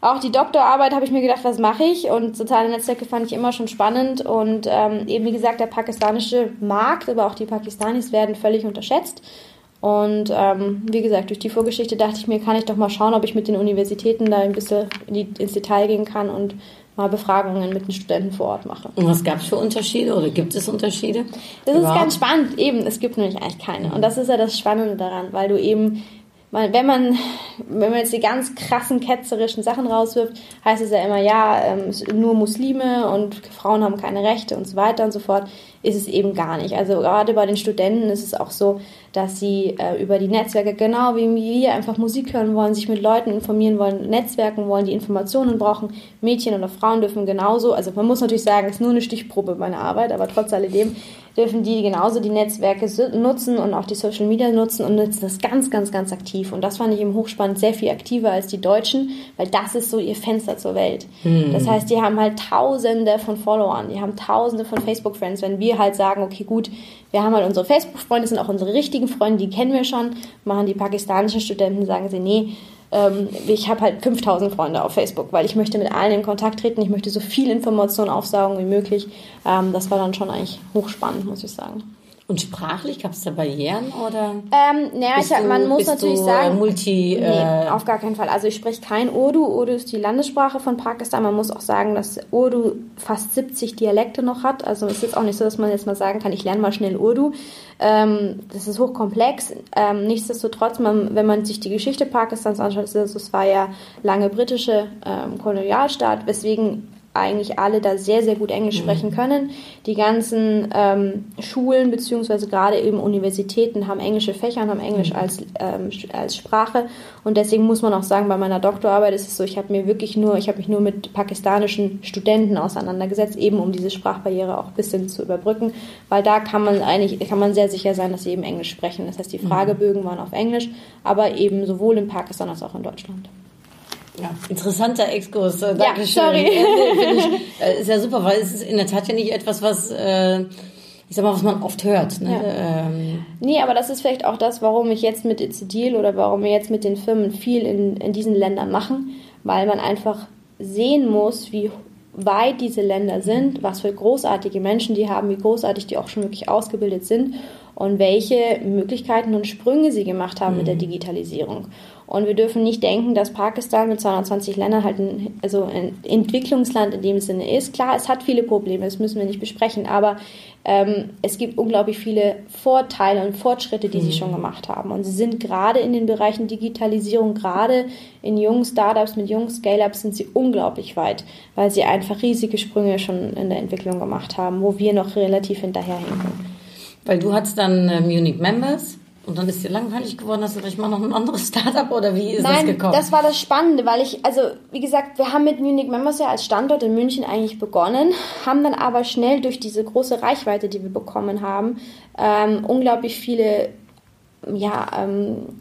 auch die Doktorarbeit habe ich mir gedacht, was mache ich? Und soziale Netzwerke fand ich immer schon spannend. Und ähm, eben wie gesagt, der pakistanische Markt, aber auch die Pakistanis werden völlig unterschätzt. Und ähm, wie gesagt, durch die Vorgeschichte dachte ich mir, kann ich doch mal schauen, ob ich mit den Universitäten da ein bisschen in die, ins Detail gehen kann und mal Befragungen mit den Studenten vor Ort mache. Und was gab es für Unterschiede oder gibt es Unterschiede? Das ist Überhaupt? ganz spannend. Eben, es gibt nämlich eigentlich keine. Und das ist ja das Spannende daran, weil du eben man, wenn man, wenn man jetzt die ganz krassen ketzerischen Sachen rauswirft, heißt es ja immer, ja, ähm, nur Muslime und Frauen haben keine Rechte und so weiter und so fort, ist es eben gar nicht. Also gerade bei den Studenten ist es auch so, dass sie äh, über die Netzwerke, genau wie wir, einfach Musik hören wollen, sich mit Leuten informieren wollen, netzwerken wollen, die Informationen brauchen. Mädchen oder Frauen dürfen genauso, also man muss natürlich sagen, es ist nur eine Stichprobe meiner Arbeit, aber trotz alledem dürfen die genauso die Netzwerke nutzen und auch die Social Media nutzen und nutzen das ganz, ganz, ganz aktiv. Und das fand ich im Hochspannend sehr viel aktiver als die Deutschen, weil das ist so ihr Fenster zur Welt. Hm. Das heißt, die haben halt Tausende von Followern, die haben Tausende von Facebook-Friends. Wenn wir halt sagen, okay, gut, wir haben halt unsere Facebook-Freunde, sind auch unsere richtigen Freunde, die kennen wir schon, machen die pakistanischen Studenten, sagen sie, nee, ähm, ich habe halt 5000 Freunde auf Facebook, weil ich möchte mit allen in Kontakt treten, ich möchte so viel Information aufsaugen wie möglich. Ähm, das war dann schon eigentlich hochspannend, muss ich sagen. Und sprachlich gab es da Barrieren oder? Ähm, naja, ich hab, man muss natürlich du, sagen, äh, Multi. nee, Äh, auf gar keinen Fall. Also ich spreche kein Urdu. Urdu ist die Landessprache von Pakistan. Man muss auch sagen, dass Urdu fast 70 Dialekte noch hat. Also es ist jetzt auch nicht so, dass man jetzt mal sagen kann, ich lerne mal schnell Urdu. Ähm, das ist hochkomplex. Ähm, nichtsdestotrotz, man, wenn man sich die Geschichte Pakistans anschaut, es, es war ja lange britische ähm, Kolonialstaat, weswegen eigentlich alle da sehr, sehr gut Englisch sprechen können. Die ganzen ähm, Schulen beziehungsweise gerade eben Universitäten haben englische Fächer und haben Englisch als, ähm, als Sprache. Und deswegen muss man auch sagen, bei meiner Doktorarbeit ist es so, ich habe mir wirklich nur, ich habe mich nur mit pakistanischen Studenten auseinandergesetzt, eben um diese Sprachbarriere auch ein bisschen zu überbrücken, weil da kann man eigentlich, kann man sehr sicher sein, dass sie eben Englisch sprechen. Das heißt, die Fragebögen waren auf Englisch, aber eben sowohl in Pakistan als auch in Deutschland. Ja, interessanter Exkurs. Äh, Dankeschön. sorry. Ja, nee, finde ich, äh, ist ja super, weil es ist in der Tat ja nicht etwas, was, äh, ich sag mal, was man oft hört. Ne? Ähm, Nee, aber das ist vielleicht auch das, warum ich jetzt mit It's a Deal oder warum wir jetzt mit den Firmen viel in, in diesen Ländern machen, weil man einfach sehen muss, wie weit diese Länder sind, was für großartige Menschen die haben, wie großartig die auch schon wirklich ausgebildet sind und welche Möglichkeiten und Sprünge sie gemacht haben mit der Digitalisierung. Und wir dürfen nicht denken, dass Pakistan mit 220 Ländern halt ein, also ein Entwicklungsland in dem Sinne ist. Klar, es hat viele Probleme, das müssen wir nicht besprechen, aber ähm, es gibt unglaublich viele Vorteile und Fortschritte, die sie schon gemacht haben. Und sie sind gerade in den Bereichen Digitalisierung, gerade in jungen Startups mit jungen Scale-Ups sind sie unglaublich weit, weil sie einfach riesige Sprünge schon in der Entwicklung gemacht haben, wo wir noch relativ hinterherhinken. weil du hattest dann äh, Munich Members und dann ist dir langweilig geworden, hast du ich mache noch ein anderes Startup oder wie ist das Nein, gekommen? das war das Spannende, weil ich, also wie gesagt, wir haben mit Munich Members ja als Standort in München eigentlich begonnen, haben dann aber schnell durch diese große Reichweite, die wir bekommen haben, ähm, unglaublich viele ja, ähm,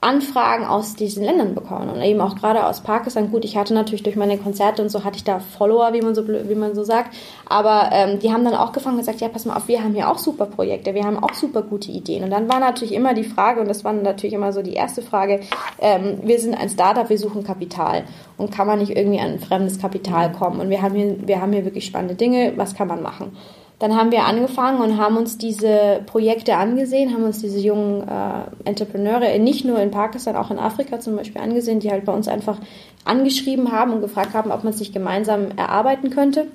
Anfragen aus diesen Ländern bekommen und eben auch gerade aus Pakistan. Gut, ich hatte natürlich durch meine Konzerte und so hatte ich da Follower, wie man so wie man so sagt, aber ähm, die haben dann auch gefangen und gesagt, ja, pass mal auf, wir haben hier auch super Projekte, wir haben auch super gute Ideen. Und dann war natürlich immer die Frage und das war natürlich immer so die erste Frage: ähm, Wir sind ein Startup, wir suchen Kapital und kann man nicht irgendwie an fremdes Kapital kommen? Und wir haben hier, wir haben hier wirklich spannende Dinge. Was kann man machen? Dann haben wir angefangen und haben uns diese Projekte angesehen, haben uns diese jungen äh, Entrepreneure nicht nur in Pakistan, auch in Afrika zum Beispiel angesehen, die halt bei uns einfach angeschrieben haben und gefragt haben, ob man sich gemeinsam erarbeiten könnte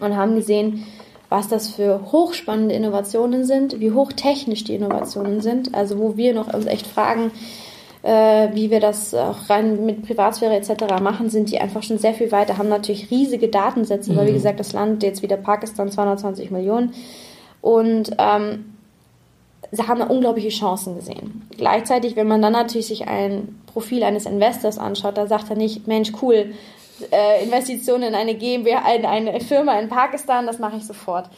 und haben gesehen, was das für hochspannende Innovationen sind, wie hochtechnisch die Innovationen sind, also wo wir noch uns echt fragen, äh, wie wir das auch rein mit Privatsphäre etc. machen, sind die einfach schon sehr viel weiter, haben natürlich riesige Datensätze, weil wie gesagt, das Land jetzt wieder Pakistan 220 Millionen und ähm, sie haben da unglaubliche Chancen gesehen. Gleichzeitig, wenn man dann natürlich sich ein Profil eines Investors anschaut, da sagt er nicht, Mensch, cool, äh, Investitionen in eine GmbH, in eine Firma in Pakistan, das mache ich sofort.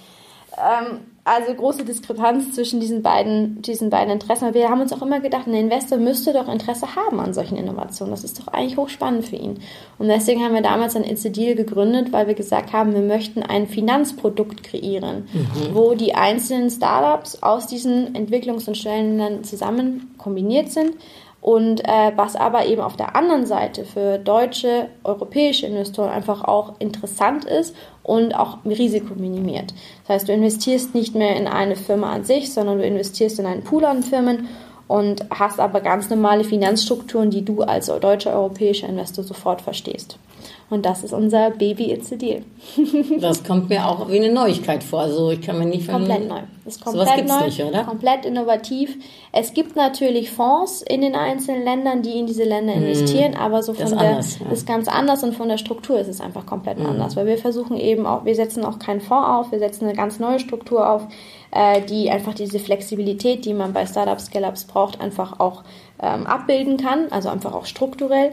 Ähm, also große Diskrepanz zwischen diesen beiden, diesen beiden Interessen. Aber wir haben uns auch immer gedacht, ein Investor müsste doch Interesse haben an solchen Innovationen. Das ist doch eigentlich hochspannend für ihn. Und deswegen haben wir damals ein It's a Deal gegründet, weil wir gesagt haben, wir möchten ein Finanzprodukt kreieren, wo die einzelnen Startups aus diesen Entwicklungs- und Schwellenländern zusammen kombiniert sind und äh, was aber eben auf der anderen Seite für deutsche, europäische Investoren einfach auch interessant ist und auch Risiko minimiert. Das heißt, du investierst nicht mehr in eine Firma an sich, sondern du investierst in einen Pool an Firmen und hast aber ganz normale Finanzstrukturen, die du als deutscher europäischer Investor sofort verstehst. Und das ist unser Baby It's a Deal. Das kommt mir auch wie eine Neuigkeit vor. Also ich kann mir nicht Komplett neu. Das ist Sowas komplett gibt's neu, nicht, oder? komplett innovativ. Es gibt natürlich Fonds in den einzelnen Ländern, die in diese Länder investieren, aber so von ist der anders, ja. Ist ganz anders und von der Struktur ist es einfach komplett anders, weil wir versuchen eben auch, wir setzen auch keinen Fonds auf, wir setzen eine ganz neue Struktur auf, äh, die einfach diese Flexibilität, die man bei Startups, Scale-Ups braucht, einfach auch ähm, abbilden kann, also einfach auch strukturell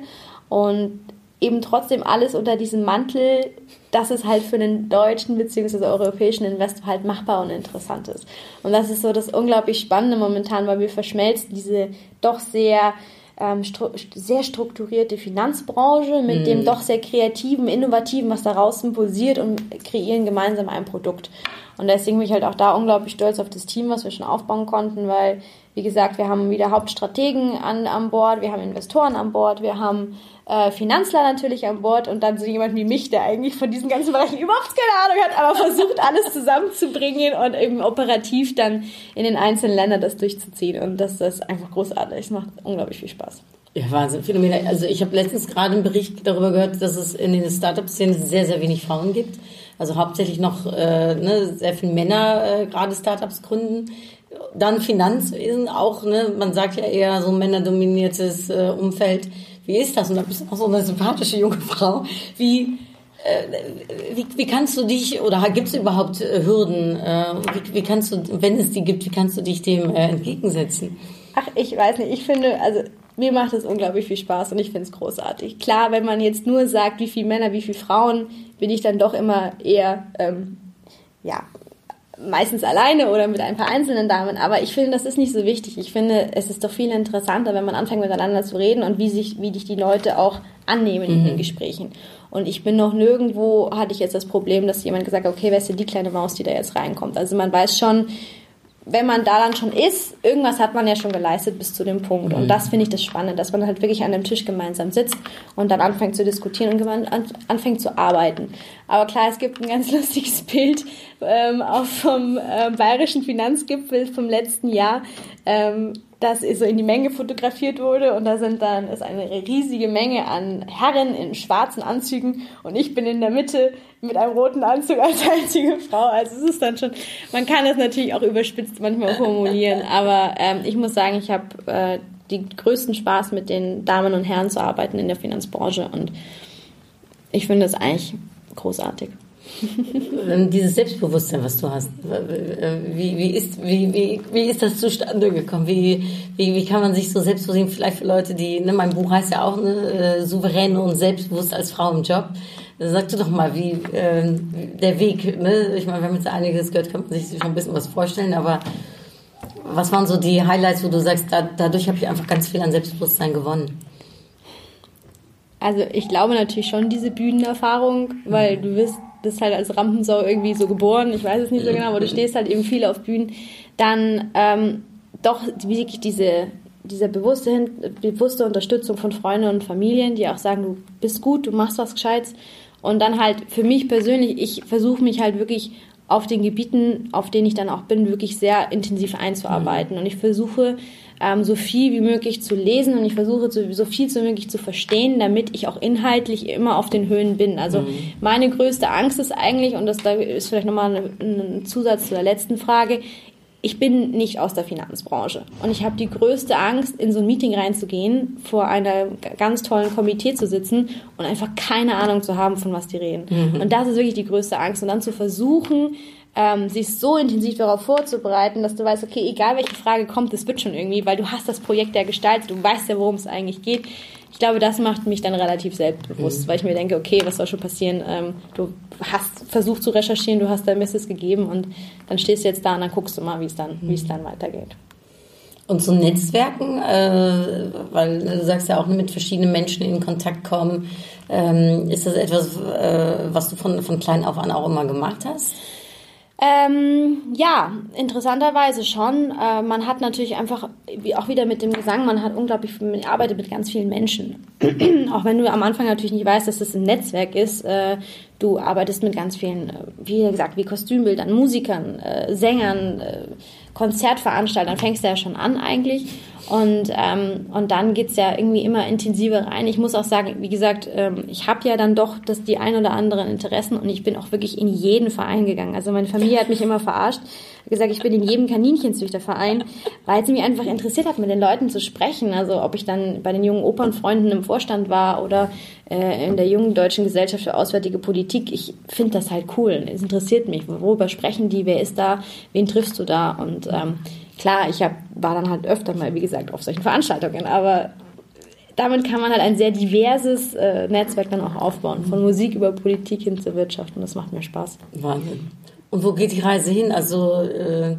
und eben trotzdem alles unter diesem Mantel, dass es halt für einen deutschen bzw. europäischen Investor halt machbar und interessant ist. Und das ist so das unglaublich Spannende momentan, weil wir verschmelzen diese doch sehr ähm, stru sehr strukturierte Finanzbranche mit dem doch sehr kreativen, innovativen, was daraus impulsiert und kreieren gemeinsam ein Produkt. Und deswegen bin ich halt auch da unglaublich stolz auf das Team, was wir schon aufbauen konnten, weil, wie gesagt, wir haben wieder Hauptstrategen an, an Bord, wir haben Investoren an Bord, wir haben äh, Finanzler natürlich an Bord und dann so jemand wie mich, der eigentlich von diesen ganzen Bereichen überhaupt keine Ahnung hat, aber versucht, alles zusammenzubringen und eben operativ dann in den einzelnen Ländern das durchzuziehen. Und das ist einfach großartig. Es macht unglaublich viel Spaß. Ja, Wahnsinn. Phänomenal. Also ich habe letztens gerade einen Bericht darüber gehört, dass es in den Startup-Szenen sehr, sehr wenig Frauen gibt. Also hauptsächlich noch äh, ne, sehr viele Männer äh, gerade Startups gründen. Dann Finanzwesen auch, ne, man sagt ja eher so männerdominiertes äh, Umfeld. Wie ist das? Und da bist du auch so eine sympathische junge Frau. Wie, äh, wie, wie kannst du dich, oder gibt es überhaupt äh, Hürden? Äh, wie, wie kannst du, wenn es die gibt, wie kannst du dich dem äh, entgegensetzen? Ach, ich weiß nicht. Ich finde, also mir macht es unglaublich viel Spaß und ich finde es großartig. Klar, wenn man jetzt nur sagt, wie viele Männer, wie viele Frauen, bin ich dann doch immer eher, ähm, ja, meistens alleine oder mit ein paar einzelnen Damen. Aber ich finde, das ist nicht so wichtig. Ich finde, es ist doch viel interessanter, wenn man anfängt miteinander zu reden und wie sich, wie dich die Leute auch annehmen in den Gesprächen. Und ich bin noch nirgendwo, hatte ich jetzt das Problem, dass jemand gesagt hat, okay, wer ist denn die kleine Maus, die da jetzt reinkommt? Also man weiß schon, wenn man da dann schon ist, irgendwas hat man ja schon geleistet bis zu dem Punkt. Und das finde ich das Spannende, dass man halt wirklich an dem Tisch gemeinsam sitzt und dann anfängt zu diskutieren und anfängt zu arbeiten. Aber klar, es gibt ein ganz lustiges Bild ähm, auch vom äh, bayerischen Finanzgipfel vom letzten Jahr, ähm, das so in die Menge fotografiert wurde und da sind dann ist eine riesige Menge an Herren in schwarzen Anzügen und ich bin in der Mitte mit einem roten Anzug als einzige Frau. Also es ist dann schon, man kann das natürlich auch überspitzt manchmal formulieren, aber ähm, ich muss sagen, ich habe äh, den größten Spaß mit den Damen und Herren zu arbeiten in der Finanzbranche und ich finde es eigentlich großartig. Ähm, Dieses Selbstbewusstsein, was du hast, wie, wie, ist, wie, wie, wie ist das zustande gekommen? Wie, wie, wie kann man sich so selbstbewusst, vielleicht für Leute, die, ne, mein Buch heißt ja auch, ne, äh, souverän und selbstbewusst als Frau im Job. Sag du doch mal, wie äh, der Weg, ne? Ich meine, wir haben jetzt einiges gehört, kann man sich schon ein bisschen was vorstellen, aber was waren so die Highlights, wo du sagst, da, dadurch habe ich einfach ganz viel an Selbstbewusstsein gewonnen? Also ich glaube natürlich schon diese Bühnenerfahrung, weil du wirst das halt als Rampensau irgendwie so geboren, ich weiß es nicht so genau, aber du stehst halt eben viel auf Bühnen. Dann ähm, doch wirklich diese, diese bewusste, bewusste Unterstützung von Freunden und Familien, die auch sagen, du bist gut, du machst was Gescheites. Und dann halt für mich persönlich, ich versuche mich halt wirklich auf den Gebieten, auf denen ich dann auch bin, wirklich sehr intensiv einzuarbeiten. Und ich versuche, ähm, so viel wie möglich zu lesen und ich versuche, so, so viel wie möglich zu verstehen, damit ich auch inhaltlich immer auf den Höhen bin. Also meine größte Angst ist eigentlich, und das da ist vielleicht nochmal ein, ein Zusatz zu der letzten Frage, ich bin nicht aus der Finanzbranche und ich habe die größte Angst, in so ein Meeting reinzugehen, vor einer ganz tollen Komitee zu sitzen und einfach keine Ahnung zu haben, von was die reden. Und das ist wirklich die größte Angst. Und dann zu versuchen, ähm, sich so intensiv darauf vorzubereiten, dass du weißt, okay, egal welche Frage kommt, das wird schon irgendwie, weil du hast das Projekt ja gestaltet, du weißt ja, worum es eigentlich geht. Ich glaube, das macht mich dann relativ selbstbewusst, weil ich mir denke, okay, was soll schon passieren? Ähm, du hast versucht zu recherchieren, du hast dein Bestes gegeben und dann stehst du jetzt da und dann guckst du mal, wie es dann, wie es dann weitergeht. Und so Netzwerken, äh, weil du sagst ja auch mit verschiedenen Menschen in Kontakt kommen, ähm, ist das etwas, äh, was du von, von klein auf an auch immer gemacht hast? Ähm, ja, interessanterweise schon. Äh, man hat natürlich einfach, wie auch wieder mit dem Gesang, man hat unglaublich, man arbeitet mit ganz vielen Menschen. auch wenn du am Anfang natürlich nicht weißt, dass das ein Netzwerk ist, äh, Du arbeitest mit ganz vielen, äh, wie gesagt, wie Kostümbildern, Musikern, äh, Sängern, äh, Konzertveranstaltern, fängst du ja schon an eigentlich. Und, ähm, und dann geht's ja irgendwie immer intensiver rein. Ich muss auch sagen, wie gesagt, ähm, ich habe ja dann doch das, die ein oder anderen Interessen und ich bin auch wirklich in jeden Verein gegangen. Also meine Familie hat mich immer verarscht, hat gesagt, ich bin in jedem Kaninchenzüchterverein, weil sie mich einfach interessiert hat, mit den Leuten zu sprechen. Also ob ich dann bei den jungen Opernfreunden im Vorstand war oder äh, in der jungen deutschen Gesellschaft für Auswärtige Politik. Ich finde das halt cool. Es interessiert mich. Worüber sprechen die? Wer ist da? Wen triffst du da? Und ähm, klar, ich hab, war dann halt öfter mal, wie gesagt, auf solchen Veranstaltungen, aber damit kann man halt ein sehr diverses äh, Netzwerk dann auch aufbauen, von Musik über Politik hin zur Wirtschaft und das macht mir Spaß. Wahnsinn. Und wo geht die Reise hin? Also äh,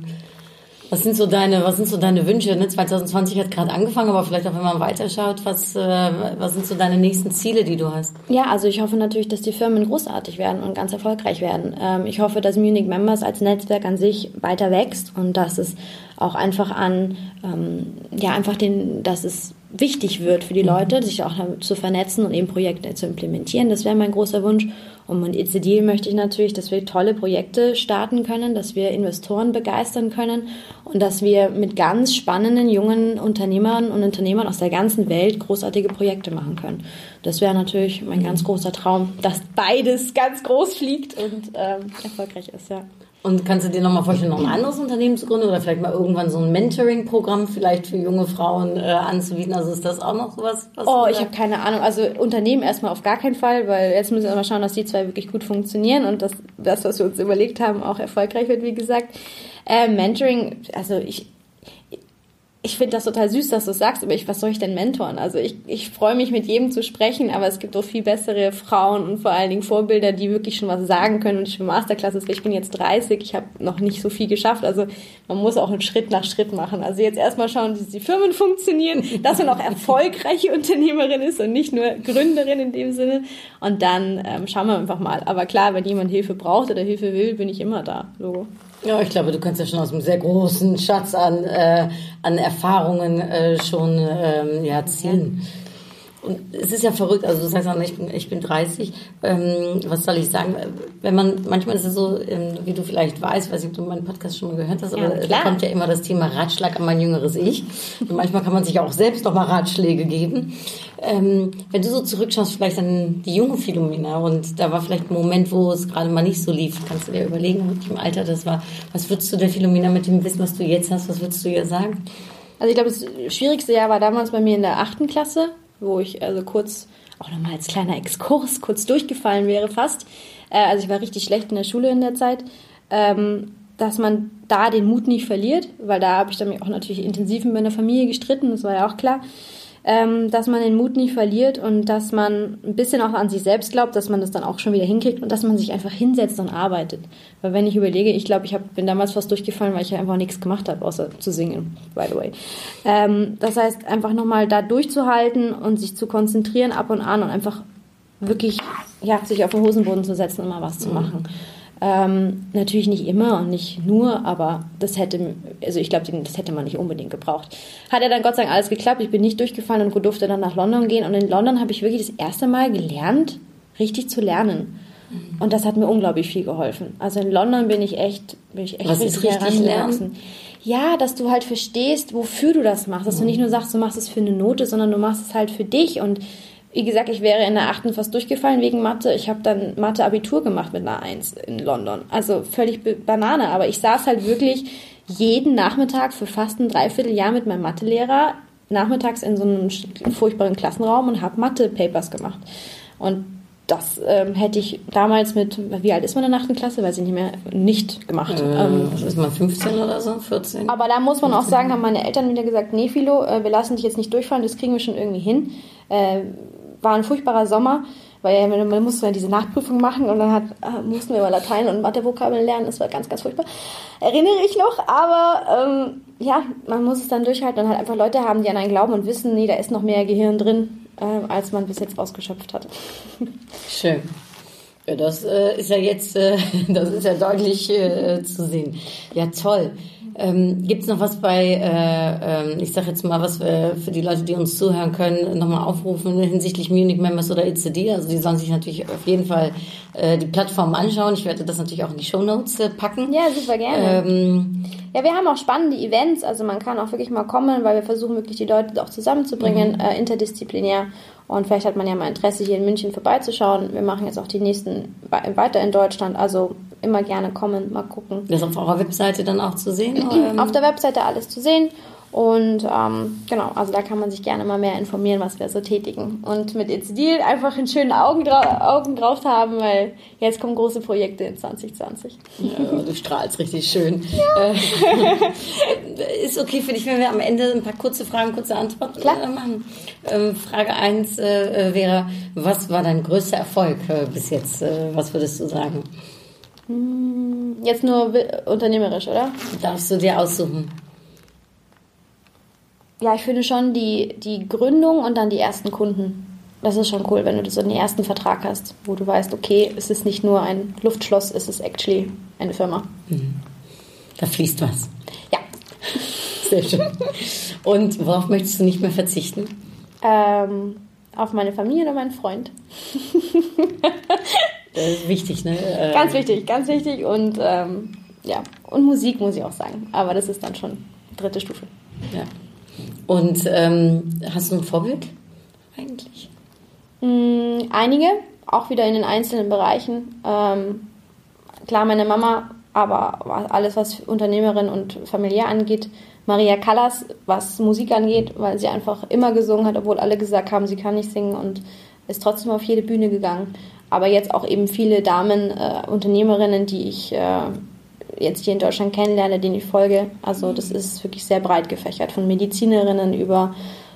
was sind so deine, was sind so deine Wünsche? Ne? 2020 hat gerade angefangen, aber vielleicht auch wenn man weiterschaut, was, äh, was sind so deine nächsten Ziele, die du hast? Ja, also ich hoffe natürlich, dass die Firmen großartig werden und ganz erfolgreich werden. Ähm, ich hoffe, dass Munich Members als Netzwerk an sich weiter wächst und dass es auch einfach an, ähm, ja, einfach den, dass es wichtig wird für die Leute, sich auch zu vernetzen und eben Projekte zu implementieren. Das wäre mein großer Wunsch. Und mit ECD möchte ich natürlich, dass wir tolle Projekte starten können, dass wir Investoren begeistern können und dass wir mit ganz spannenden jungen Unternehmern und Unternehmern aus der ganzen Welt großartige Projekte machen können. Das wäre natürlich mein ganz großer Traum, dass beides ganz groß fliegt und ähm, erfolgreich ist, ja. Und kannst du dir nochmal vorstellen, noch ein anderes Unternehmen zu gründen oder vielleicht mal irgendwann so ein Mentoring-Programm vielleicht für junge Frauen äh, anzubieten? Also ist das auch noch sowas? Was Oh, ich habe keine Ahnung. Also Unternehmen erstmal auf gar keinen Fall, weil jetzt müssen wir mal schauen, dass die zwei wirklich gut funktionieren und dass das, was wir uns überlegt haben, auch erfolgreich wird, wie gesagt. Äh, Mentoring, also ich, ich finde das total süß, dass du sagst, aber ich, was soll ich denn mentoren? Also ich, ich freue mich mit jedem zu sprechen, aber es gibt auch viel bessere Frauen und vor allen Dingen Vorbilder, die wirklich schon was sagen können und ich bin Masterclasses, ich bin jetzt 30, ich habe noch nicht so viel geschafft, also man muss auch einen Schritt nach Schritt machen. Also jetzt erstmal schauen, dass die Firmen funktionieren, dass man auch erfolgreiche Unternehmerin ist und nicht nur Gründerin in dem Sinne und dann ähm, schauen wir einfach mal. Aber klar, wenn jemand Hilfe braucht oder Hilfe will, bin ich immer da, Logo. Ja, ich glaube, du kannst ja schon aus einem sehr großen Schatz an, äh, an Erfahrungen äh, schon ähm, ja, ziehen. Und es ist ja verrückt, also du sagst auch, ich bin, ich bin 30, ähm, was soll ich sagen, wenn man, manchmal ist es so, ähm, wie du vielleicht weißt, weiß nicht, ob du meinen Podcast schon mal gehört hast, aber Ja, da klar. kommt ja immer das Thema Ratschlag an mein jüngeres Ich. Und manchmal kann man sich auch selbst noch mal Ratschläge geben. Ähm, wenn du so zurückschaust, vielleicht an die junge Philomena und da war vielleicht ein Moment, wo es gerade mal nicht so lief, kannst du dir überlegen, in welchem Alter das war. Was würdest du der Philomena mit dem Wissen, was du jetzt hast, was würdest du ihr sagen? Also ich glaube, das schwierigste Jahr war damals bei mir in der achten Klasse, wo ich also kurz, auch nochmal als kleiner Exkurs, kurz durchgefallen wäre fast. Äh, also ich war richtig schlecht in der Schule in der Zeit. Ähm, dass man da den Mut nicht verliert, weil da habe ich dann auch natürlich intensiv mit meiner Familie gestritten, das war ja auch klar. Ähm, dass man den Mut nicht verliert und dass man ein bisschen auch an sich selbst glaubt, dass man das dann auch schon wieder hinkriegt und dass man sich einfach hinsetzt und arbeitet. Weil wenn ich überlege, ich glaube, ich hab, bin damals fast durchgefallen, weil ich ja einfach nichts gemacht habe, außer zu singen, by the way. Ähm, das heißt, einfach nochmal da durchzuhalten und sich zu konzentrieren ab und an und einfach wirklich ja, sich auf den Hosenboden zu setzen und mal was zu machen. Ähm, natürlich nicht immer und nicht nur, aber das hätte, also ich glaube, das hätte man nicht unbedingt gebraucht. Hat ja dann Gott sei Dank alles geklappt. Ich bin nicht durchgefallen und durfte dann nach London gehen. Und in London habe ich wirklich das erste Mal gelernt, richtig zu lernen. Und das hat mir unglaublich viel geholfen. Also in London bin ich echt, bin ich echt Was ist richtig herangewachsen. Ja, dass du halt verstehst, wofür du das machst. Dass du nicht nur sagst, du machst es für eine Note, sondern du machst es halt für dich. Und wie gesagt, ich wäre in der achten fast durchgefallen wegen Mathe. Ich habe dann Mathe-Abitur gemacht mit einer Eins in London. Also völlig Banane. Aber ich saß halt wirklich jeden Nachmittag für fast ein Dreivierteljahr mit meinem Mathelehrer nachmittags in so einem furchtbaren Klassenraum und habe Mathe-Papers gemacht. Und das ähm, hätte ich damals mit, wie alt ist man in der achten Klasse? Weiß ich nicht mehr, nicht gemacht. Ähm, Ähm, ist man 15 oder so? 14? aber da muss man auch sagen, haben meine Eltern wieder gesagt, nee, Philo, äh, wir lassen dich jetzt nicht durchfallen, das kriegen wir schon irgendwie hin. Äh, war ein furchtbarer Sommer, weil man, musste ja diese Nachprüfung machen und dann hat, äh, mussten wir mal Latein und Mathevokabeln lernen. Das war ganz, ganz furchtbar. Erinnere ich noch, aber ähm, ja, man muss es dann durchhalten und halt einfach Leute haben, die an einen glauben und wissen, nee, da ist noch mehr Gehirn drin, äh, als man bis jetzt ausgeschöpft hat. Schön. Ja, das äh, ist ja jetzt, äh, das ist ja deutlich äh, zu sehen. Ja, toll. Ähm, Gibt es noch was bei, äh, ähm, ich sage jetzt mal, was wir für die Leute, die uns zuhören können, nochmal aufrufen hinsichtlich Munich Members oder ECD? Also die sollen sich natürlich auf jeden Fall äh, die Plattform anschauen. Ich werde das natürlich auch in die Show Notes äh, packen. Ja, super gerne. Ähm, Ja, wir haben auch spannende Events, also man kann auch wirklich mal kommen, weil wir versuchen wirklich die Leute auch zusammenzubringen, äh, interdisziplinär. Und vielleicht hat man ja mal Interesse, hier in München vorbeizuschauen. Wir machen jetzt auch die nächsten we- weiter in Deutschland, also immer gerne kommen, mal gucken. das ist auf eurer Webseite dann auch zu sehen? Ähm, Auf der Webseite alles zu sehen. Und ähm, genau, also da kann man sich gerne mal mehr informieren, was wir so tätigen. Und mit ECDIL einfach einen schönen Augen, Augen drauf haben, weil jetzt kommen große Projekte in 2020. Ja, du strahlst richtig schön. Äh, ist okay für dich, wenn wir am Ende ein paar kurze Fragen, kurze Antworten Klar. äh, machen? Ähm, Frage 1 äh, äh, wäre, was war dein größter Erfolg äh, bis jetzt? Äh, was würdest du sagen? Jetzt nur unternehmerisch, oder? Darfst du dir aussuchen? Ja, ich finde schon die, die Gründung und dann die ersten Kunden. Das ist schon cool, wenn du so einen ersten Vertrag hast, wo du weißt, okay, es ist nicht nur ein Luftschloss, es ist actually eine Firma. Da fließt was. Ja. Sehr schön. Und worauf möchtest du nicht mehr verzichten? Ähm, auf meine Familie und meinen Freund. Ist wichtig, ne? Äh, Ganz wichtig, ganz wichtig. Und ähm, ja, und Musik muss ich auch sagen. Aber das ist dann schon dritte Stufe. Ja. Und ähm, hast du ein Vorbild eigentlich? Mm, einige, auch wieder in den einzelnen Bereichen. Ähm, klar, meine Mama, aber alles, was Unternehmerin und familiär angeht, Maria Callas, was Musik angeht, weil sie einfach immer gesungen hat, obwohl alle gesagt haben, sie kann nicht singen und ist trotzdem auf jede Bühne gegangen. Aber jetzt auch eben viele Damen, äh, Unternehmerinnen, die ich äh, jetzt hier in Deutschland kennenlerne, denen ich folge. Also das ist wirklich sehr breit gefächert, von Medizinerinnen über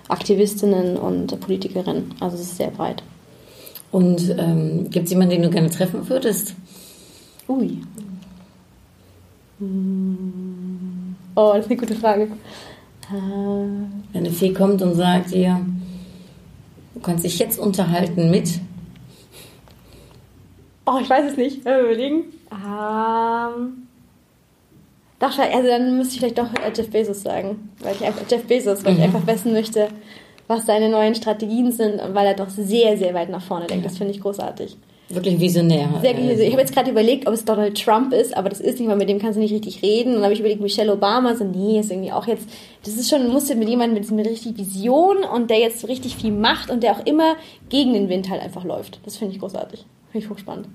Aktivistinnen und Politikerinnen. Also es ist sehr breit. Und ähm, gibt es jemanden, den du gerne treffen würdest? Ui. Hm. Oh, das ist eine gute Frage. Äh, Wenn eine Fee kommt und sagt dir, du kannst dich jetzt unterhalten mit, Oh, ich weiß es nicht. Mal überlegen. Ähm. Doch, also dann müsste ich vielleicht doch äh, Jeff Bezos sagen. Weil ich einfach, Jeff Bezos, weil ich einfach wissen möchte, was seine neuen Strategien sind und weil er doch sehr, sehr weit nach vorne denkt. Das finde ich großartig. wirklich visionär. Sehr also ich habe jetzt gerade überlegt, ob es Donald Trump ist, aber das ist nicht, weil mit dem kannst du nicht richtig reden. Und dann habe ich überlegt, Michelle Obama, so nee, ist irgendwie auch jetzt, das ist schon, musst du mit jemandem mit, mit richtig Vision und der jetzt so richtig viel macht und der auch immer gegen den Wind halt einfach läuft. Das finde ich großartig. Finde ich hochspannend.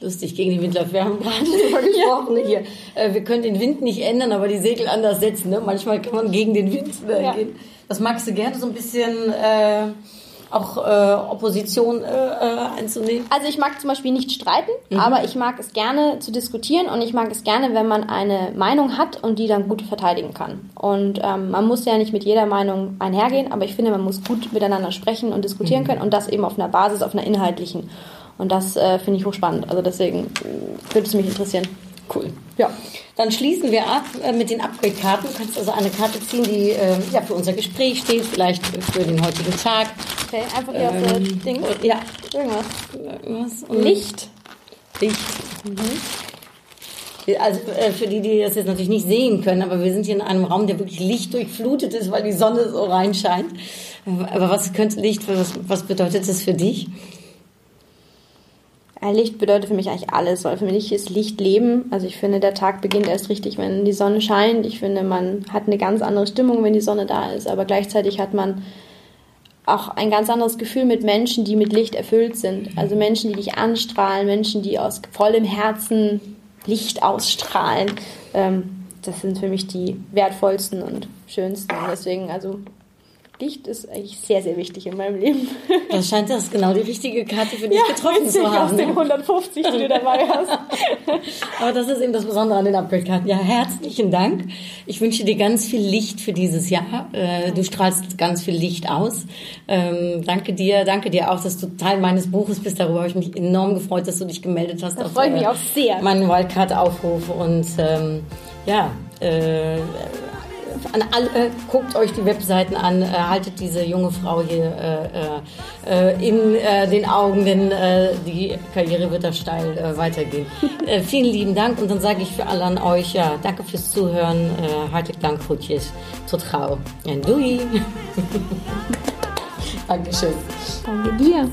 Lustig gegen den Wind läuft. Wir haben gerade darüber gesprochen ne, hier. Äh, wir können den Wind nicht ändern, aber die Segel anders setzen. Ne? Manchmal kann man gegen den Wind äh, Ja. gehen. Was magst du gerne? So ein bisschen äh, auch äh, Opposition äh, äh, einzunehmen? Also ich mag zum Beispiel nicht streiten, aber ich mag es gerne zu diskutieren und ich mag es gerne, wenn man eine Meinung hat und die dann gut verteidigen kann. Und ähm, man muss ja nicht mit jeder Meinung einhergehen, aber ich finde, man muss gut miteinander sprechen und diskutieren können und das eben auf einer Basis, auf einer inhaltlichen. Und das äh, finde ich hochspannend. Also deswegen äh, würde es mich interessieren. Cool. Ja. Dann schließen wir ab äh, mit den Upgrade-Karten. Du kannst also eine Karte ziehen, die äh, ja, für unser Gespräch steht, vielleicht für den heutigen Tag. Okay, einfach hier auf das Ding. Ähm, Ja, Irgendwas. was? Und Licht. Licht. Also äh, für die, die das jetzt natürlich nicht sehen können, aber wir sind hier in einem Raum, der wirklich lichtdurchflutet ist, weil die Sonne so reinscheint. Aber was könnte Licht, was, was bedeutet das für dich? Ja, Licht bedeutet für mich eigentlich alles, weil für mich ist Licht Leben. Also ich finde, der Tag beginnt erst richtig, wenn die Sonne scheint. Ich finde, man hat eine ganz andere Stimmung, wenn die Sonne da ist, aber gleichzeitig hat man auch ein ganz anderes Gefühl mit Menschen, die mit Licht erfüllt sind. Also Menschen, die dich anstrahlen, Menschen, die aus vollem Herzen Licht ausstrahlen. Ähm, das sind für mich die wertvollsten und schönsten. Deswegen, also Licht ist eigentlich sehr, sehr wichtig in meinem Leben. Da scheint das genau die richtige Karte für dich getroffen witzig, zu haben. aus den 150, die du dabei hast. Aber das ist eben das Besondere an den Upgrade-Karten. Ja, herzlichen Dank. Ich wünsche dir ganz viel Licht für dieses Jahr. Äh, Du strahlst ganz viel Licht aus. Ähm, danke dir. Danke dir auch, dass du Teil meines Buches bist. Darüber habe ich mich enorm gefreut, dass du dich gemeldet hast. Da freue ich mich auch sehr. Meinen Wildcard-Aufruf. Und ähm, ja, äh, an alle, guckt euch die Webseiten an, äh, haltet diese junge Frau hier äh, äh, in äh, den Augen, denn äh, die Karriere wird da steil äh, weitergehen. äh, vielen lieben Dank und dann sage ich für alle an euch, ja, danke fürs Zuhören, äh, hartelijk dank, groetjes, tot gauw en doei. Dankeschön. Danke dir.